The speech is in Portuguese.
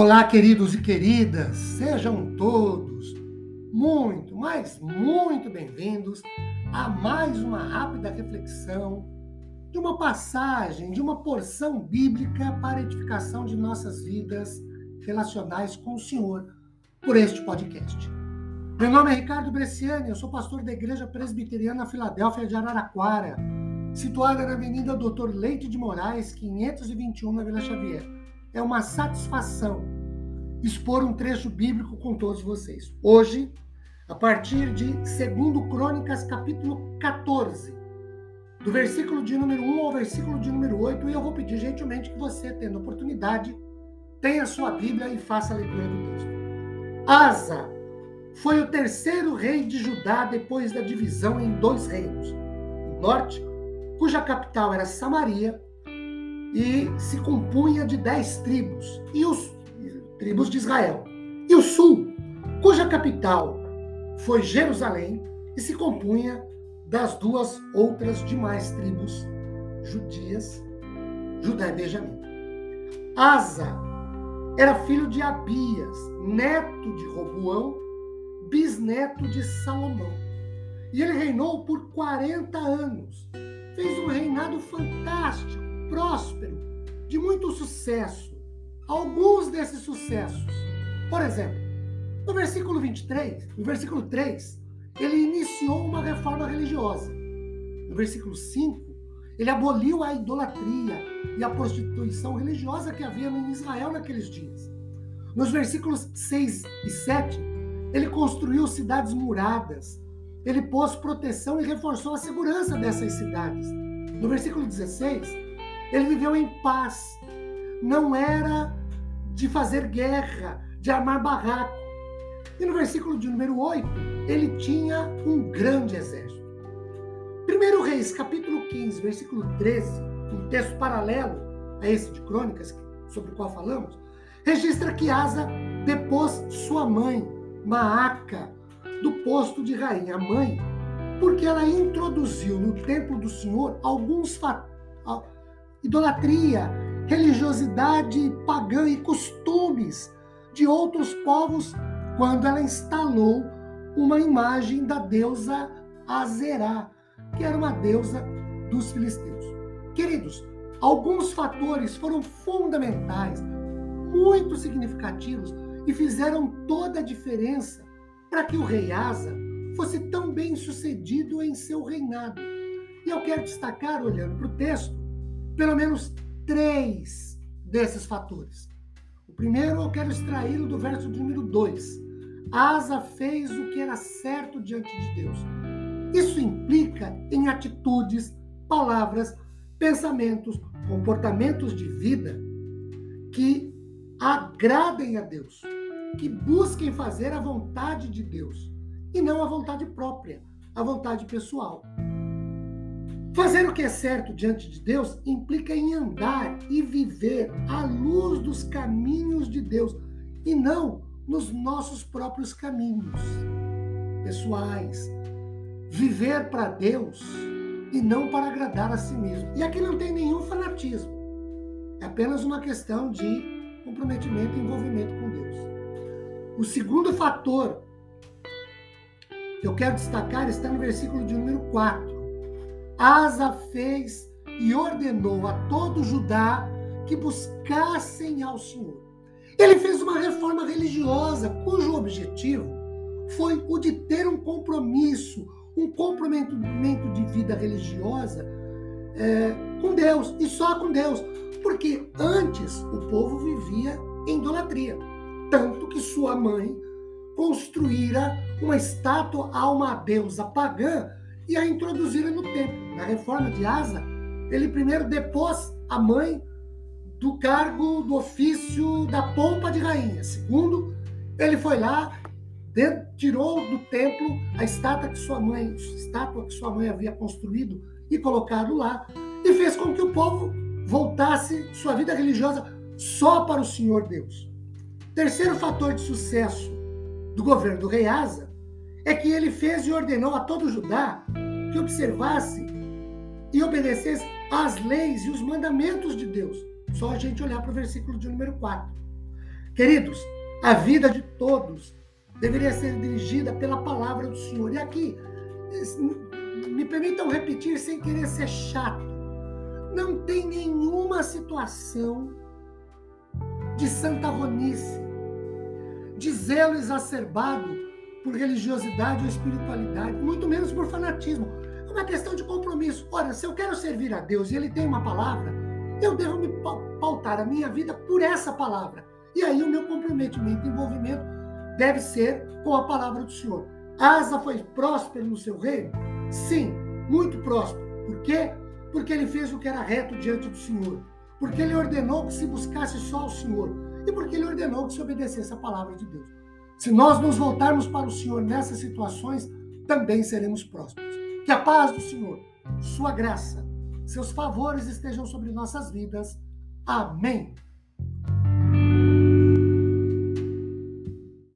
Olá, queridos e queridas, sejam todos muito, mas muito bem-vindos a mais uma rápida reflexão de uma passagem, de uma porção bíblica para edificação de nossas vidas relacionais com o Senhor por este podcast. Meu nome é Ricardo Bresciani, eu sou pastor da Igreja Presbiteriana Filadélfia de Araraquara, situada na Avenida Doutor Leite de Moraes, 521, na Vila Xavier é uma satisfação expor um trecho bíblico com todos vocês. Hoje, a partir de 2 Crônicas, capítulo 14, do versículo de número 1 ao versículo de número 8, e eu vou pedir gentilmente que você, tendo oportunidade, tenha sua Bíblia e faça a leitura do texto. Asa foi o terceiro rei de Judá depois da divisão em dois reinos. O norte, cuja capital era Samaria, e se compunha de dez tribos, e os tribos de Israel. E o sul, cuja capital foi Jerusalém, e se compunha das duas outras demais tribos judias, Judá e Benjamim. Asa era filho de Abias, neto de Roboão, bisneto de Salomão. E ele reinou por 40 anos. Fez um reinado fantástico próspero, de muito sucesso. Alguns desses sucessos. Por exemplo, no versículo 23, no versículo 3, ele iniciou uma reforma religiosa. No versículo 5, ele aboliu a idolatria e a prostituição religiosa que havia em Israel naqueles dias. Nos versículos 6 e 7, ele construiu cidades muradas, ele pôs proteção e reforçou a segurança dessas cidades. No versículo 16, ele viveu em paz. Não era de fazer guerra, de armar barraco. E no versículo de número 8, ele tinha um grande exército. 1 Reis, capítulo 15, versículo 13, um texto paralelo a esse de Crônicas, sobre o qual falamos, registra que Asa depôs sua mãe, Maaca, do posto de rainha mãe, porque ela introduziu no templo do Senhor alguns idolatria, religiosidade pagã e costumes de outros povos quando ela instalou uma imagem da deusa Azerá, que era uma deusa dos filisteus. Queridos, alguns fatores foram fundamentais, muito significativos e fizeram toda a diferença para que o rei Asa fosse tão bem sucedido em seu reinado. E eu quero destacar, olhando para o texto, pelo menos três desses fatores. O primeiro eu quero extraí-lo do verso de número 2. Asa fez o que era certo diante de Deus. Isso implica em atitudes, palavras, pensamentos, comportamentos de vida que agradem a Deus, que busquem fazer a vontade de Deus e não a vontade própria, a vontade pessoal. Fazer o que é certo diante de Deus implica em andar e viver à luz dos caminhos de Deus e não nos nossos próprios caminhos pessoais. Viver para Deus e não para agradar a si mesmo. E aqui não tem nenhum fanatismo. É apenas uma questão de comprometimento e envolvimento com Deus. O segundo fator que eu quero destacar está no versículo de número 4 Asa fez e ordenou a todo Judá que buscassem ao Senhor. Ele fez uma reforma religiosa cujo objetivo foi o de ter um compromisso, um comprometimento de vida religiosa é, com Deus e só com Deus, porque antes o povo vivia em idolatria, tanto que sua mãe construíra uma estátua a uma deusa pagã e a introduziram no templo. Na reforma de Asa, ele primeiro depôs a mãe do cargo do ofício da pompa de rainha. Segundo, ele foi lá, tirou do templo a estátua que sua mãe, estátua que sua mãe havia construído e colocado lá, e fez com que o povo voltasse sua vida religiosa só para o Senhor Deus. Terceiro fator de sucesso do governo do rei Asa é que ele fez e ordenou a todo Judá que observasse e obedecesse às leis e os mandamentos de Deus. Só a gente olhar para o versículo de número 4. Queridos, a vida de todos deveria ser dirigida pela palavra do Senhor. E aqui, me permitam repetir sem querer ser chato. Não tem nenhuma situação de santarronice, de zelo exacerbado por religiosidade ou espiritualidade, muito menos por fanatismo. É uma questão de compromisso. Ora, se eu quero servir a Deus e Ele tem uma palavra, eu devo me pautar a minha vida por essa palavra. E aí o meu comprometimento, envolvimento deve ser com a palavra do Senhor. Asa foi próspero no seu reino? Sim, muito próspero. Por quê? Porque ele fez o que era reto diante do Senhor. Porque ele ordenou que se buscasse só o Senhor. E porque ele ordenou que se obedecesse a palavra de Deus. Se nós nos voltarmos para o Senhor nessas situações, também seremos prósperos. Que a paz do Senhor, sua graça, seus favores estejam sobre nossas vidas. Amém.